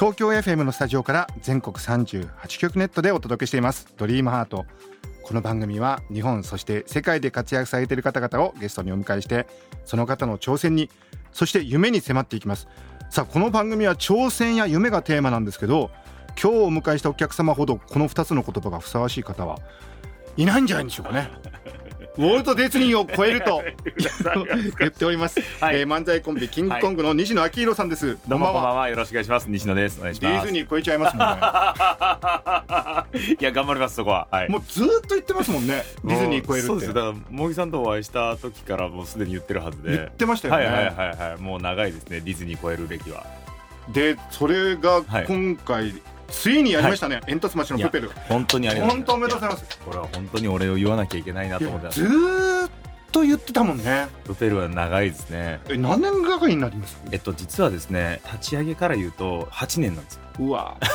東京 FM のスタジオから全国38局ネットでお届けしています。ドリームハート。この番組は日本そして世界で活躍されている方々をゲストにお迎えしてその方の挑戦にそして夢に迫っていきます。さあこの番組は挑戦や夢がテーマなんですけど今日お迎えしたお客様ほどこの2つの言葉がふさわしい方はいないんじゃないでしょうかね。ォルト・ディズニーを超えると 言っております、はい。えー漫才コンビキングコングの西野昭弘さんです、どうもこんばんは。は。よろしくお願いします。西野です。お願いしデます。ィズニー超えちゃいますもんね。いや頑張りますそこは。はい。もうずーっと言ってますもんね。ディズニー超えるって。そうです。だから茂木さんとお会いした時からもうすでに言ってるはずで。言ってましたよね、はいはいはいはい。もう長いですねディズニー超える歴は。でそれがはい。今回、ついにやりましたね、煙突町のプペル。本当にありがとう本当おめでとうございます。これは本当にお礼を言わなきゃいけないないと思って。ずーっと言ってたもんね。プペルは長いですね。え何年がかりになります？えっと実はですね立ち上げから言うと8年なんですよ。うわ。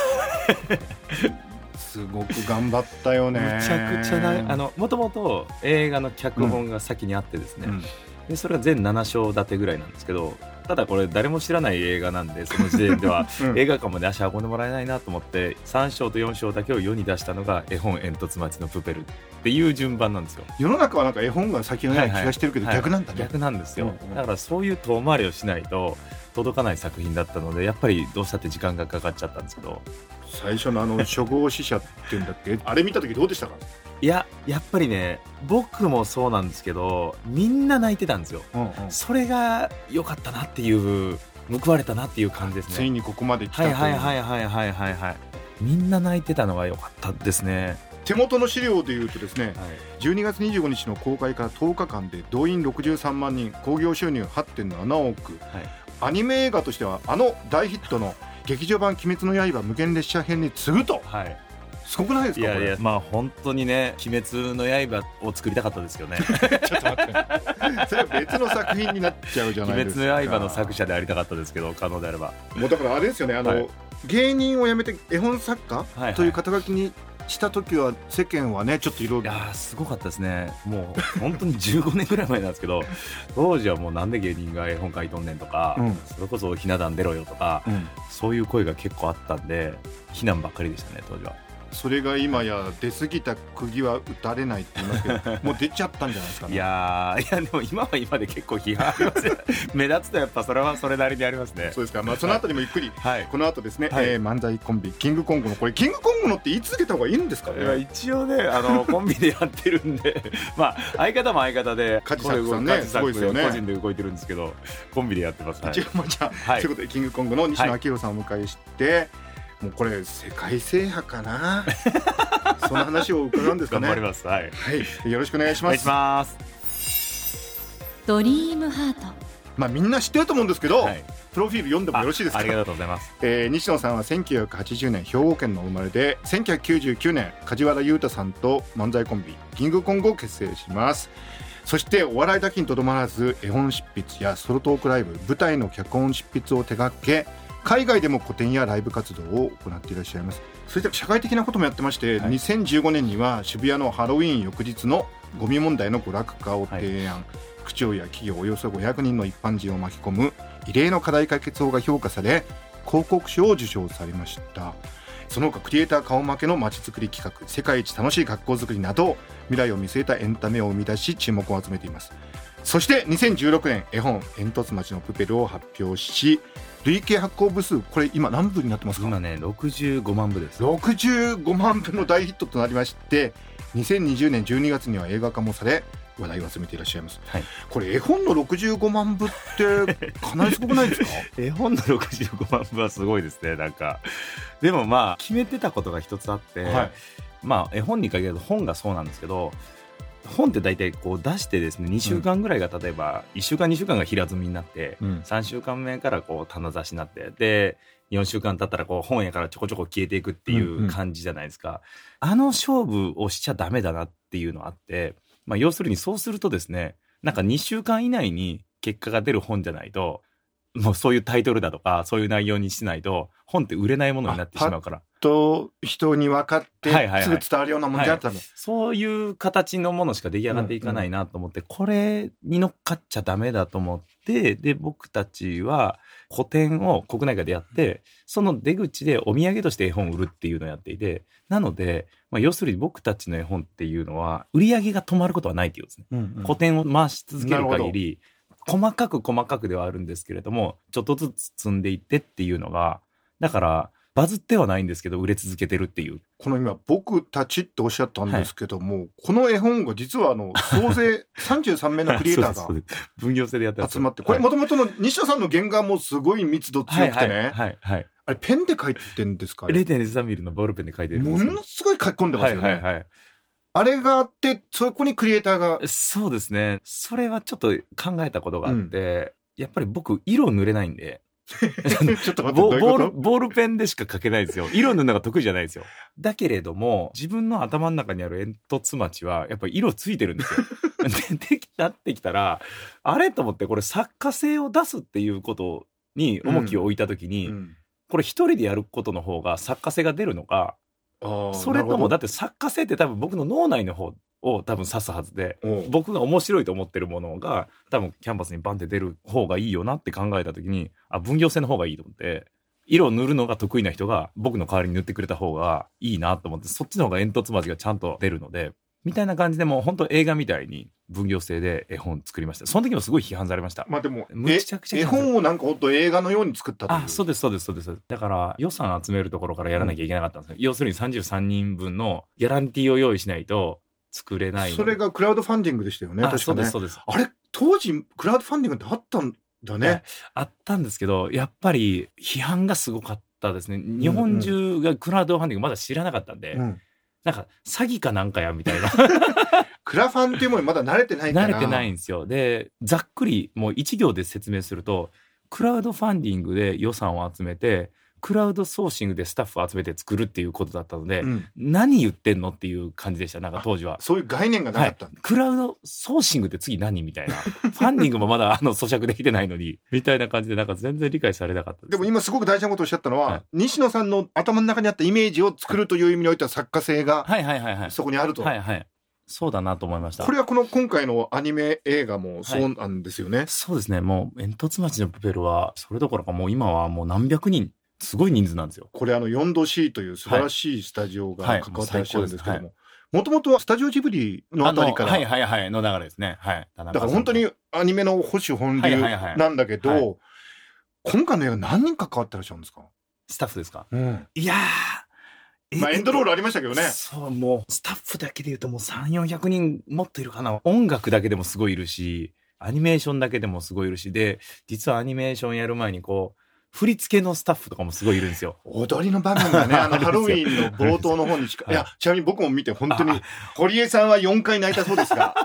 すごく頑張ったよね。めちゃくちゃなあのもともと映画の脚本が先にあってですね、うん。でそれが全7章立てぐらいなんですけどただこれ誰も知らない映画なんで その時点では。うん。映画館まで足運んでもらえないなと思って3章と4章だけを世に出したのが絵本「煙突町のプペル」っていう順番なんですよ。世の中はなんか絵本が先のような気がしてるけど、はい。逆なんだね、逆なんですよ、うんうん。だからそういう遠回りをしないと届かない作品だったのでやっぱりどうしたって時間がかかっちゃったんですけど。最初のあの初号死者っていうんだっけ？あれ見た時どうでしたか、いややっぱりね僕もそうなんですけどみんな泣いてたんですよ。うんうん。それが良かったなっていう報われたなっていう感じですね。ついにここまで来たとはいはいはいはいはいはいはい。みんな泣いてたのが良かったですね、手元の資料でいうとですねはい、12月25日の公開から10日間で動員63万人興行収入8.7億。はい。アニメ映画としてはあの大ヒットの劇場版「鬼滅の刃無限列車編」に次ぐと。はい、すごくないですかいやいやこまあ本当にね「鬼滅の刃」を作りたかったですけどね。れ ちょっと待って。それは別の作品になっちゃうじ「ゃないですか。鬼滅の刃」の作者でありたかったですけど可能であれば。もうだからあれですよねあの、はい。芸人を辞めて絵本作家、という肩書きにした時は世間はねちょっといろいろいやーすごかったですね。もう本当に15年ぐらい前なんですけど 当時はもうなんで芸人が絵本書いとんねんとか、うん。それこそひな壇出ろよとかうん。そういう声が結構あったんで非難ばっかりでしたね当時はそれが今や出過ぎた釘は打たれないって言いますけどもう出ちゃったんじゃないですかね。いやーいやでも今は今で結構批判ありますよ目立つとやっぱそれはそれなりにありますね。そうですか、まあ、そのあたりもゆっくり、はい。この後ですね、はい。えー漫才コンビキングコングのこれキングコングのって言い続けた方がいいんですかね。一応ねあの コンビでやってるんで まあ相方も相方でカジサックさんねすごいですよね。個人で動いてるんですけどコンビでやってます、はい。一応まあじゃあ、はい。ということでキングコングの西野昭弘さんをお迎えして、もうこれ世界制覇かな。その話を伺うんですか頑ね張ります。はい。はい。よろしくお願いします。お願いします。ドリームハート。まあみんな知ってると思うんですけど、はい。プロフィール読んでもよろしいですか？あありがとうございます。えー西野さんは1980年兵庫県の生まれで1999年梶原裕太さんと漫才コンビキングコングを結成します。そしてお笑いだけにとどまらず絵本執筆やソロトークライブ舞台の脚本執筆を手掛け海外でも個展やライブ活動を行っていらっしゃいます。そして社会的なこともやってまして、はい。2015年には渋谷のハロウィーン翌日のゴミ問題の娯楽化を提案、区長や企業およそ500人の一般人を巻き込む異例の課題解決法が評価され広告賞を受賞されました。その他クリエイター顔負けのまちづくり企画世界一楽しい学校づくりなど未来を見据えたエンタメを生み出し注目を集めていますそして2016年絵本「煙突町のプペル」を発表し累計発行部数これ今何部になってますか？今ね65万部です。65万部の大ヒットとなりまして2020年12月には映画化もされ話題を集めていらっしゃいます、はい。これ絵本の65万部ってかなりすごくないですか？絵本の65万部はすごいですねなんか。でもまあ決めてたことが一つあって、はい。まあ絵本に限らず本がそうなんですけど本って大体こう出してですね2週間ぐらいが例えば1週間2週間が平積みになって、うん。3週間目からこう棚出しになってで4週間経ったらこう本屋からちょこちょこ消えていくっていう感じじゃないですか、あの勝負をしちゃダメだなっていうのがあって、まあ、要するにそうするとですねなんか2週間以内に結果が出る本じゃないともうそういうタイトルだとかそういう内容にしないと本って売れないものになってしまうから。と人に分かってすぐ伝わるようなもんじゃなくて。ダメそういう形のものしか出来上がっていかないなと思って、これに乗っかっちゃダメだと思って、で、僕たちは個展を国内外でやって、その出口でお土産として絵本を売るっていうのをやっていて、なので、まあ、要するに僕たちの絵本っていうのは、売り上げが止まることはないっていうことですね。うんうん。個展を回し続ける限り、細かく細かくではあるんですけれども、ちょっとずつ積んでいってっていうのが、だから、バズってはないんですけど、売れ続けてるっていう。この今僕たちっておっしゃったんですけども、この絵本が実はあの総勢 33名のクリエイターですそうです。分業制でやってが集まってこれもともとの西田さんの原画もすごい密度強くてね、はいはいはい、はい。あれペンで描いてんですかあれ0.03ミリのボールペンで書いてるものすごい書き込んでますよね、はいはいはい。あれがあってそこにクリエイターがそうですね。それはちょっと考えたことがあって、やっぱり僕、色塗れないんで、ちょっと待ってボール、ボールペンでしか書けないですよ。色塗るのが得意じゃないですよ。だけれども、自分の頭の中にある煙突町は、やっぱり色ついてるんですよ。で、できなってきたら、あれと思って、これ作家性を出すっていうことに重きを置いたときに、うんこれ一人でやることの方が作家性が出るのか、それともだって作家性って多分僕の脳内の方を多分指すはずで僕が面白いと思ってるものが多分キャンバスにバンって出る方がいいよなって考えた時にあ分業制の方がいいと思って色を塗るのが得意な人が僕の代わりに塗ってくれた方がいいなと思ってそっちの方が煙突町がちゃんと出るのでみたいな感じでもう本当映画みたいに分業制で絵本作りました。その時もすごい批判されました。まあでもむえちゃくちゃ絵本をなんかほんと映画のように作ったという。あそうですそうですそうです。だから予算集めるところからやらなきゃいけなかったんですよ、要するに33人分のギャランティーを用意しないと作れないそれがクラウドファンディングでしたよねあ確かね。そうですそうです。あれ当時クラウドファンディングってあったんだね。あったんですけどやっぱり批判がすごかったですね。日本中がクラウドファンディングまだ知らなかったんで、うんなんか詐欺かなんかやみたいな。クラファンっていうものにまだ慣れてないから。慣れてないんですよ。でざっくりもう一行で説明するとクラウドファンディングで予算を集めてクラウドソーシングでスタッフを集めて作るっていうことだったので、うん何言ってんのっていう感じでしたなんか当時は。そういう概念がなかったんだ、クラウドソーシングって次何みたいな。ファンディングもまだあの咀嚼できてないのに、みたいな感じでなんか全然理解されなかったでも今すごく大事なことをおっしゃったのは、はい西野さんの頭の中にあったイメージを作るという意味においては作家性がはいはいはいはい。そこにあると、はいはい。そうだなと思いました。これはこの今回のアニメ映画もそうなんですよね、そうですね。もう、煙突町のプペルは、それどころかもう今はもう何百人、すごい人数なんですよ。これあの 4°C という素晴らしいスタジオがはい関わってらっしゃるんですけどはいももともとはスタジオジブリのあたりから、はいはいはい、の流れですね。はい。だだから本当にアニメの保守本流なんだけど、はい今回の映画何人関わってらっしゃるんですか、スタッフですか？うんいやー。まあエンドロールありましたけどねそう、もう、スタッフだけで言うともう3、400人もっといるかな。音楽だけでもすごいいるし、アニメーションだけでもすごいいるし、で、実はアニメーションやる前にこう、振り付けのスタッフとかもすごいいるんですよ。踊りの場面がね、あのハロウィンの冒頭の方にしか、はいいや、ちなみに僕も見て本当に、堀江さんは4回泣いたそうですが。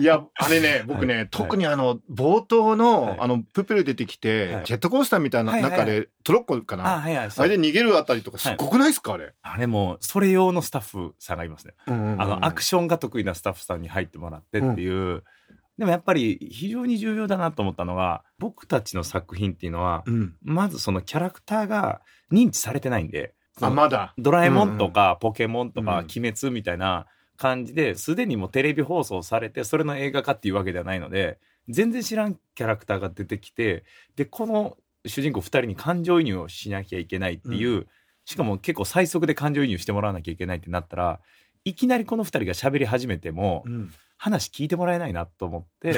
いや、あれね、僕ね、はい特にあの、冒頭の、はいあの、プペル出てきて、はいジェットコースターみたいな中で、トロッコかな、あ、れで逃げるあたりとかすごくないですか、あれ？あれも、それ用のスタッフさんがいますね。あの、アクションが得意なスタッフさんに入ってもらってっていう。でもやっぱり非常に重要だなと思ったのが、僕たちの作品っていうのは、うん。まずそのキャラクターが認知されてないんで、そあ、のまだ。ドラえもんとかポケモンとかうん鬼滅みたいな感じですでにもうテレビ放送されてそれの映画化っていうわけではないので全然知らんキャラクターが出てきてでこの主人公2人に感情移入をしなきゃいけないっていう、しかも結構最速で感情移入してもらわなきゃいけないってなったらいきなりこの2人が喋り始めてもうん話聞いてもらえないなと思って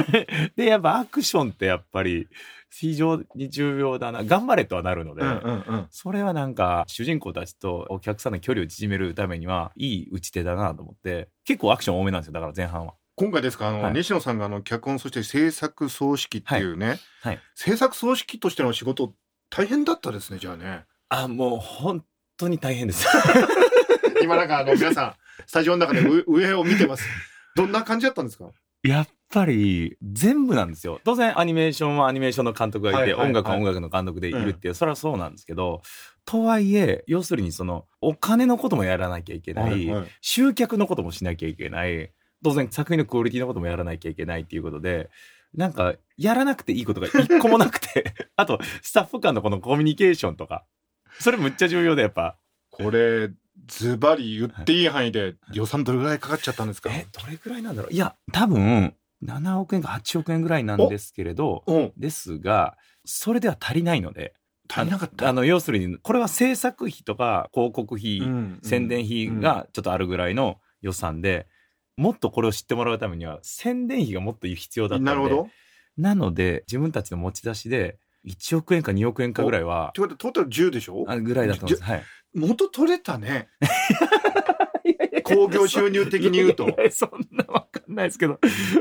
でやっぱアクションってやっぱり非常に重要だな頑張れとはなるので。うんうんうん。それはなんか主人公たちとお客さんの距離を縮めるためにはいい打ち手だなと思って結構アクション多めなんですよだから前半は。今回ですか、あの、はい西野さんがあの、脚本、そして制作総指揮っていうね、はい制作総指揮としての仕事、大変だったですね、じゃあね。あもう本当に大変です。今なんかあの皆さんスタジオの中で上上を見てますどんな感じだったんですか？やっぱり全部なんですよ。当然アニメーションはアニメーションの監督がいて、はいはいはい音楽は音楽の監督でいるっていう、それはそうなんですけど、とはいえ、要するにそのお金のこともやらなきゃいけない、はいはい集客のこともしなきゃいけない、当然作品のクオリティのこともやらなきゃいけないっていうことで、なんかやらなくていいことが一個もなくて、あとスタッフ間のこのコミュニケーションとか、それむっちゃ重要でやっぱ。これズバリ言っていい範囲で予算どれぐらいかかっちゃったんですか？え、どれぐらいなんだろう？いや、多分、7億円か8億円ぐらいなんですけれど、うん。ですが、それでは足りないので、足りなかった？あの、要するに、これは制作費とか広告費、うん宣伝費がちょっとあるぐらいの予算で、もっとこれを知ってもらうためには、宣伝費がもっと必要だったんで、なるほど。なので、自分たちの持ち出しで、1億円か2億円かぐらいはって、ことはトータル10でしょ？あぐらいだったんです。はい。元取れたね。興行収入的に言うと。いやいやそんなわかんないですけど、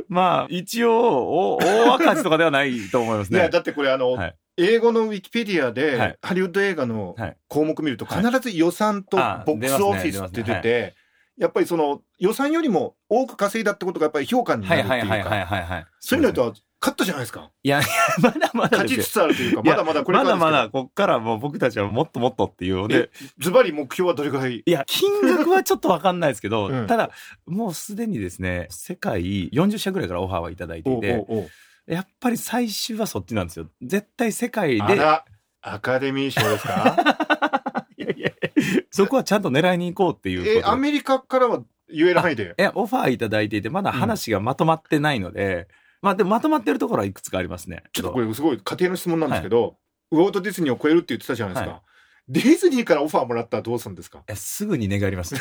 まあ、一応、お大赤字とかではないと思いますね。いやだってこれあの、はい。英語のウィキペディアで、はい。ハリウッド映画のはい。項目見るとはい。必ず予算とあボックスオフィスって出てて、やっぱりその予算よりも多く稼いだってことがやっぱり評価になはいるっていうか。そういうのとは勝ったじゃないですか。いや、いやまだまだ勝ちつつあるというか、いやまだまだこれからまだまだ、こっからもう僕たちはもっともっとっていうのえで、ズバリ目標はどれぐらい？いや、金額はちょっとわかんないですけど、うん。ただ、もうすでにですね、世界40社ぐらいからオファーはいただいていて、おうおうおう。やっぱり最終はそっちなんですよ。絶対世界で、アカデミー賞ですか？いやいやそこはちゃんと狙いに行こうっていうこと。でえ、アメリカからは言える範囲で。え、オファーいただいていて、まだ話がまとまってないので、まあでもまとまってるところはいくつかありますね。ちょっとこれすごい家庭の質問なんですけど、ウォルト・ディズニーを超えるって言ってたじゃないですか。はいディズニーからオファーもらったらどうするんですか？えすぐに願います。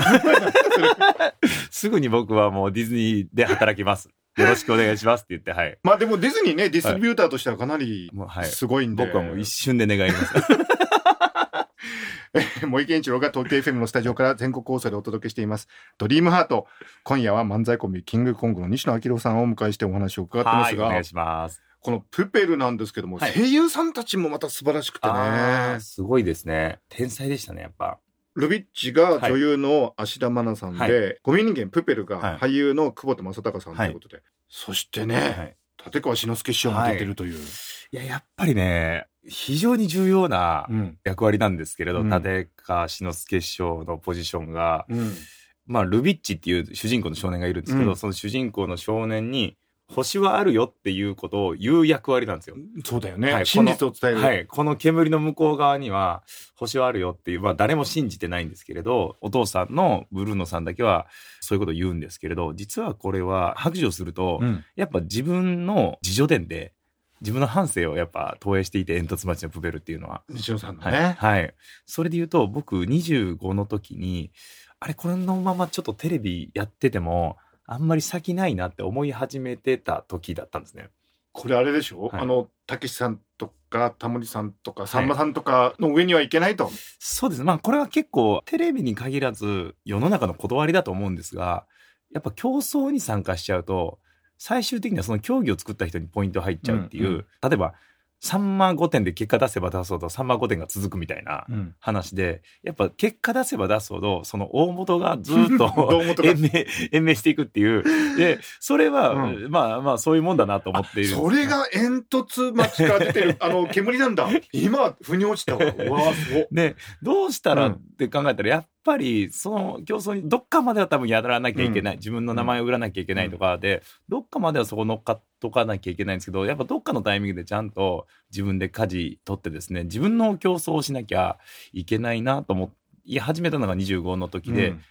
すぐに僕はもうディズニーで働きます。よろしくお願いしますって言って、はい。まあでもディズニーね、ディストリビューターとしてはかなり。すごいんで。僕はもう一瞬で願います。森健一郎が東京 FM のスタジオから全国放送でお届けしています。ドリームハート。今夜は漫才コンビキングコングの西野明郎さんをお迎えしてお話を伺ってまはい、すがお願い、します。このプペルなんですけども、はい声優さんたちもまた素晴らしくてね。すごいですね。天才でしたね、やっぱ。ルビッチが女優の芦田愛菜さんで、はゴミ人間プペルがはい俳優の久保田正孝さんということで、そしてね、はい。立川志の輔師匠も出てるという。いや、やっぱりね、非常に重要なうん役割なんですけれど、うん立川志の輔師匠のポジションが、うんまあ、ルビッチっていう主人公の少年がいるんですけど、うんその主人公の少年に、星はあるよっていうことを言う役割なんですよ。そうだよね、はい真実を伝える。はい。この煙の向こう側には、星はあるよっていう、まあ誰も信じてないんですけれど、お父さんのブルーノさんだけはそういうことを言うんですけれど、実はこれは白状すると、うんやっぱ自分の自助伝で、自分の反省をやっぱ投影していて、煙突町のプペルっていうのは。西野さんのはい。ね。はい。それで言うと、僕25の時に、あれ、これのままちょっとテレビやってても、あんまり先ないなって思い始めてた時だったんですね。これあれでしょ、はいあの、たけしさんとか、タモリさんとか、さんまさんとかの上にはいけないと。そうです。まあ、これは結構、テレビに限らず、世の中の断りだと思うんですが、やっぱ競争に参加しちゃうと、最終的にはその競技を作った人にポイント入っちゃうっていう、うんうん例えば、3万5点で結果出せば出すほど3万5点が続くみたいな話で、やっぱ結果出せば出すほど、その大元がずっと 延命、延命していくっていう。で、それは、うまあまあそういうもんだなと思っているそれが煙突町から出てる、あの、煙なんだ。今、腑に落ちたわ。うわあ、すごい。で、どうしたらうんって考えたら、やっぱり、その競争に、どっかまでは多分やらなきゃいけない。自分の名前を売らなきゃいけないとかで、どっかまではそこ乗っかっとかなきゃいけないんですけど、やっぱどっかのタイミングでちゃんと自分で舵取ってですね、自分の競争をしなきゃいけないなと思い始めたのが25の時で、うん。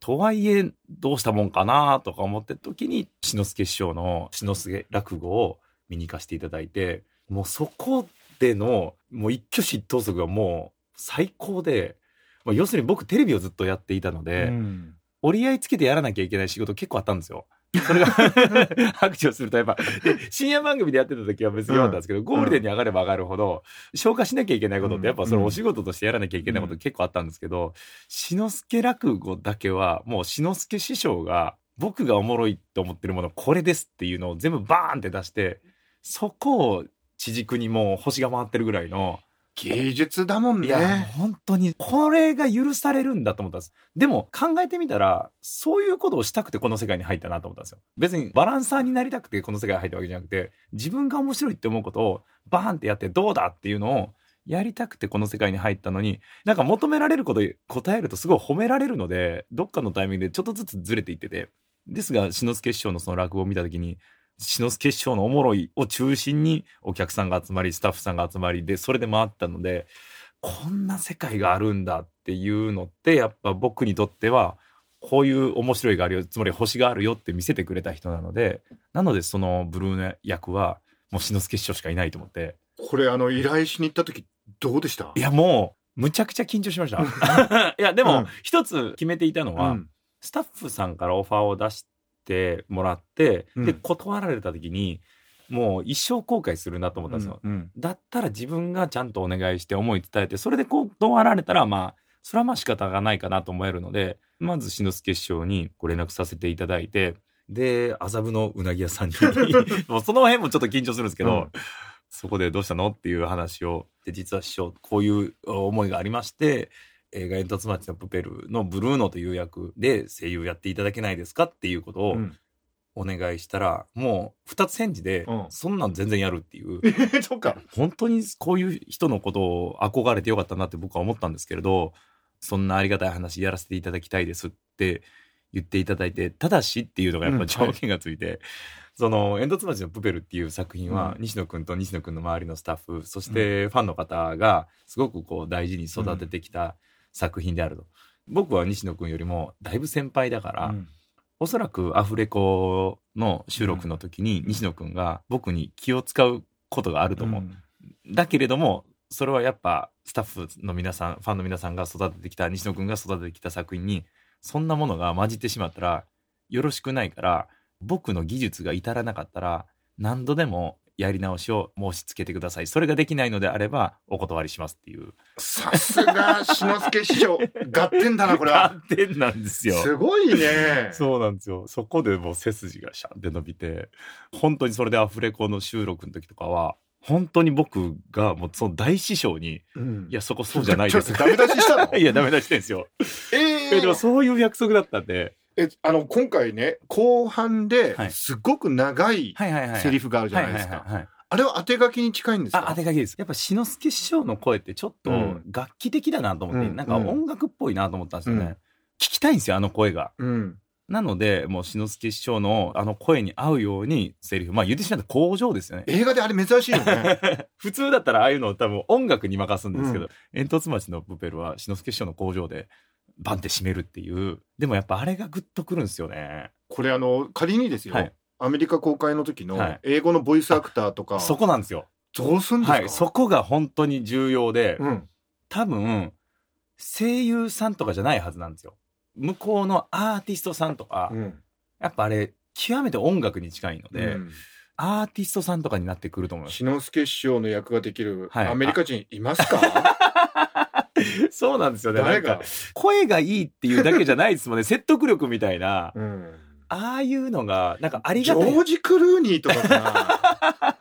とはいえ、どうしたもんかなとか思ってる時に、志の輔師匠の志の輔落語を見に行かせていただいて、もうそこでの、もう一挙手一投足がもう最高で、まあ、要するに僕テレビをずっとやっていたので、うん。折り合いつけてやらなきゃいけない仕事結構あったんですよ。それが 白状するとやっぱ、で深夜番組でやってた時は別によかったんですけど、ゴールデンに上がれば上がるほど、消化しなきゃいけないことってやっぱそれお仕事としてやらなきゃいけないこと結構あったんですけど、志の輔落語だけはもう志の輔師匠が僕がおもろいと思ってるものこれですっていうのを全部バーンって出して、そこを地軸にもう星が回ってるぐらいの芸術だもんいや、本当に、これが許されるんだと思ったんです。でも、考えてみたら、そういうことをしたくてこの世界に入ったなと思ったんですよ。別にバランサーになりたくてこの世界に入ったわけじゃなくて、自分が面白いって思うことをバーンってやってどうだっていうのをやりたくてこの世界に入ったのに、なんか求められること答えるとすごい褒められるので、どっかのタイミングでちょっとずつずれていってて、ですが、志の輔師匠のその落語を見たときに、志の輔師匠のおもろいを中心にお客さんが集まり、スタッフさんが集まりで、それで回ったので、こんな世界があるんだっていうのって、やっぱ僕にとっては、こういう面白いがあるよ、つまり星があるよって見せてくれた人なので、なのでそのブルーの役は、もう志の輔師匠しかいないと思って、これあの依頼しに行った時どうでした？いやもう、むちゃくちゃ緊張しました。いや、でもうん、一つ決めていたのは、うん。スタッフさんからオファーを出してもらって、うん。で、断られた時に、もう一生後悔するなと思ったんですよ。うんだったら自分がちゃんとお願いして思い伝えて、それで断られたら、まあ、それはまあ仕方がないかなと思えるので、まず、志の輔師匠にご連絡させていただいて、で、麻布のうなぎ屋さんに、もうその辺もちょっと緊張するんですけど、うん。そこでどうしたのっていう話を、で、実は師匠、こういう思いがありまして、映画煙突町のプペルのブルーノという役で声優やっていただけないですかっていうことをうん。お願いしたら、もう二つ返事で、うん。そんなん全然やるっていう。そっか。本当にこういう人のことを憧れてよかったなって僕は思ったんですけれど、そんなありがたい話やらせていただきたいですって言っていただいて、ただしっていうのがやっぱ条件がついて、その、煙突町のプペルっていう作品は、うん。西野くんと西野くんの周りのスタッフ、そしてファンの方がすごくこう大事に育ててきた作品であると。僕は西野くんよりもだいぶ先輩だから、うんおそらくアフレコの収録の時に西野くんが僕に気を使うことがあると思う。だけれども、それはやっぱスタッフの皆さん、ファンの皆さんが育ててきた、西野くんが育ててきた作品に、そんなものが混じってしまったら、よろしくないから、僕の技術が至らなかったら、何度でもやり直しを申し付けてください。それができないのであれば、お断りしますっていう。さすが志の輔師匠合点だなこれは。合点なんですよ。すごいね。そうなんですよ。そこでもう背筋がシャンって伸びて、本当にそれでアフレコの収録の時とかは、本当に僕がもうその大師匠に、うんいや、そこそうじゃないです。ダメ出ししたの？いや、ダメ出してんですよ。ええ、でもー、そういう約束だったんで。えあの今回ね後半ではいすごく長い。セリフがあるじゃないですか。あれは当て書きに近いんですか？あ、当て書きです。やっぱ、志の輔師匠の声ってちょっとうん楽器的だなと思って、うんなんか音楽っぽいなと思ったんですよね。うん聞きたいんですよ、あの声が。うん。なので、もう志の輔師匠のあの声に合うようにセリフ、まあ言ってしまったら工場ですよね。映画であれ珍しいよね。普通だったらああいうのを多分音楽に任すんですけど、煙突町のプペルは志の輔師匠の工場でバンって締めるっていう。でもやっぱあれがグッとくるんですよね。これあの仮にですよ、はいアメリカ公開の時のはい英語のボイスアクターとか、そこなんですよ。どうすんですか、はい。そこが本当に重要で、うん。多分、声優さんとかじゃないはずなんですよ。向こうのアーティストさんとか、うん。やっぱあれ、極めて音楽に近いので、うんアーティストさんとかになってくると思います。志の輔師匠の役ができるはいアメリカ人いますか、そうなんですよね。なんか、声がいいっていうだけじゃないですもんね。説得力みたいな。うん。ああいうのが、なんかありジョがたい。ージ・クルーニーとかか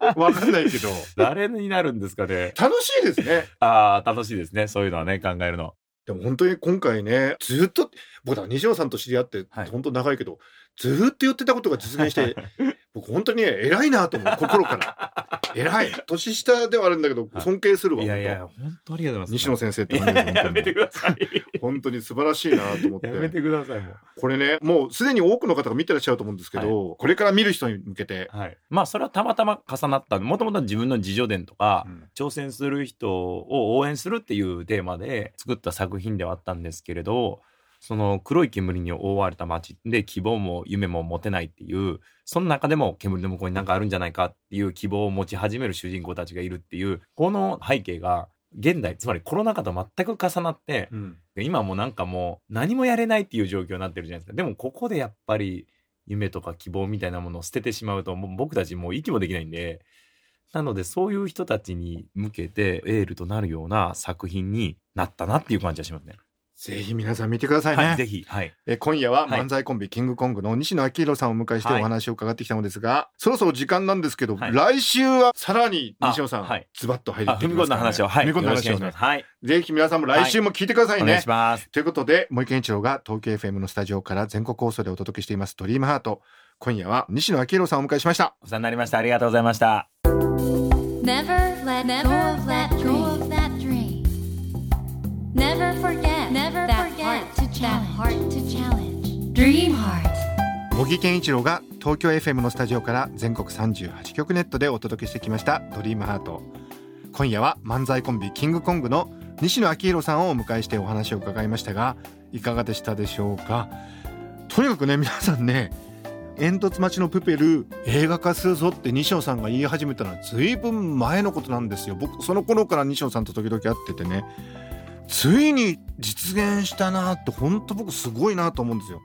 な わかんないけど。誰になるんですかね。楽しいですね。ああ、楽しいですね。そういうのはね、考えるの。でも本当に今回ね、ずっと、僕は西野さんと知り合って、はい本当長いけど、ずっと言ってたことが実現して、僕本当にね、偉いなと思う、心から。偉い。年下ではあるんだけど、はい尊敬するわ。いやいや、本本当ありがとうございます。当西野先生ってややめてください。本当に素晴らしいなと思って。やめてください。これね、もうすでに多くの方が見てらっしゃると思うんですけど、これから見る人に向けて、はい。まあ、それはたまたま重なった。もともと自分の自助伝とか、うん挑戦する人を応援するっていうテーマで作った作品ではあったんですけれど、その黒い煙に覆われた街で希望も夢も持てないっていう、その中でも煙の向こうになんかあるんじゃないかっていう希望を持ち始める主人公たちがいるっていう、この背景が現代、つまりコロナ禍と全く重なって、うん今もうなんかもう何もやれないっていう状況になってるじゃないですか。でもここでやっぱり夢とか希望みたいなものを捨ててしまうともう僕たちもう息もできないんで、なのでそういう人たちに向けてエールとなるような作品になったなっていう感じがしますね。ぜひ皆さん見てくださいね。はい、ぜひ。はい。え今夜ははい漫才コンビ、キングコングの西野昭弘さんをお迎えしてはいお話を伺ってきたのですが、そろそろ時間なんですけど、はい来週はさらに西野さん、あはいズバッと入ってきますからねだ話を、はい。踏み込んだ話をね。はい。ぜひ皆さんも来週も聞いてくださいね。お願いします。ということで、森健一郎が東京 FM のスタジオから全国放送でお届けしています、ドリームハート。今夜は西野昭弘さんをお迎えしました。お世話になりました。ありがとうございました。Never let go of that dream. Never forget that heart to challenge. Dream heart. 茂木健一郎が東京 FM のスタジオから全国38局ネットでお届けしてきましたドリームハート。今夜は漫才コンビキングコングの西野昭弘さんをお迎えしてお話を伺いましたがいかがでしたでしょうか？とにかくね皆さんね煙突町のプペル映画化するぞって西野さんが言い始めたのはずいぶん前のことなんですよ。僕その頃から西野さんと時々会っててねついに実現したなって本当僕すごいなと思うんですよ。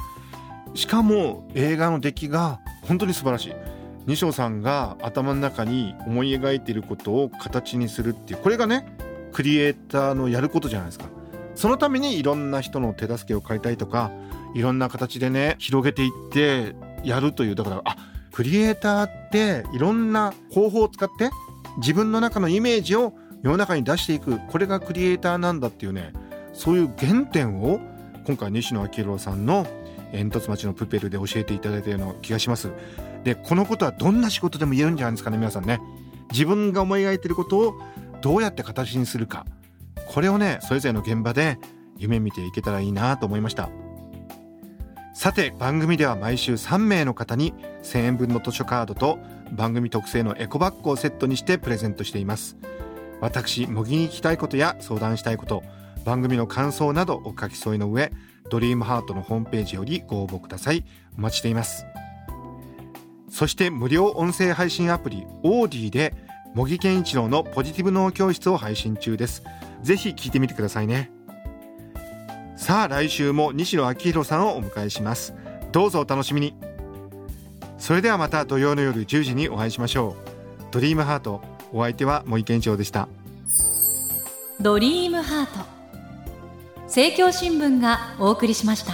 しかも映画の出来が本当に素晴らしい。西尾さんが頭の中に思い描いていることを形にするっていうこれがねクリエイターのやることじゃないですか。そのためにいろんな人の手助けを借りたいとかいろんな形でね広げていってやるというだからあクリエイターっていろんな方法を使って自分の中のイメージを世の中に出していくこれがクリエイターなんだっていうねそういう原点を今回西野昭弘さんの煙突町のプペルで教えていただいたような気がします。でこのことはどんな仕事でも言えるんじゃないですかね皆さんね。自分が思い描いてることをどうやって形にするか。これをねそれぞれの現場で夢見ていけたらいいなと思いました。さて番組では毎週3名の方に1000円分の図書カードと番組特製のエコバッグをセットにしてプレゼントしています。私模擬に聞きたいことや相談したいこと番組の感想などお書き添えの上ドリームハートのホームページよりご応募ください。お待ちしています。そして無料音声配信アプリオーディで模擬健一郎のポジティブ脳教室を配信中です。ぜひ聞いてみてくださいね。さあ来週も西野昭弘さんをお迎えします。どうぞお楽しみに。それではまた土曜の夜10時にお会いしましょう。ドリームハートお相手は森健一郎でした。ドリームハート。政教新聞がお送りしました。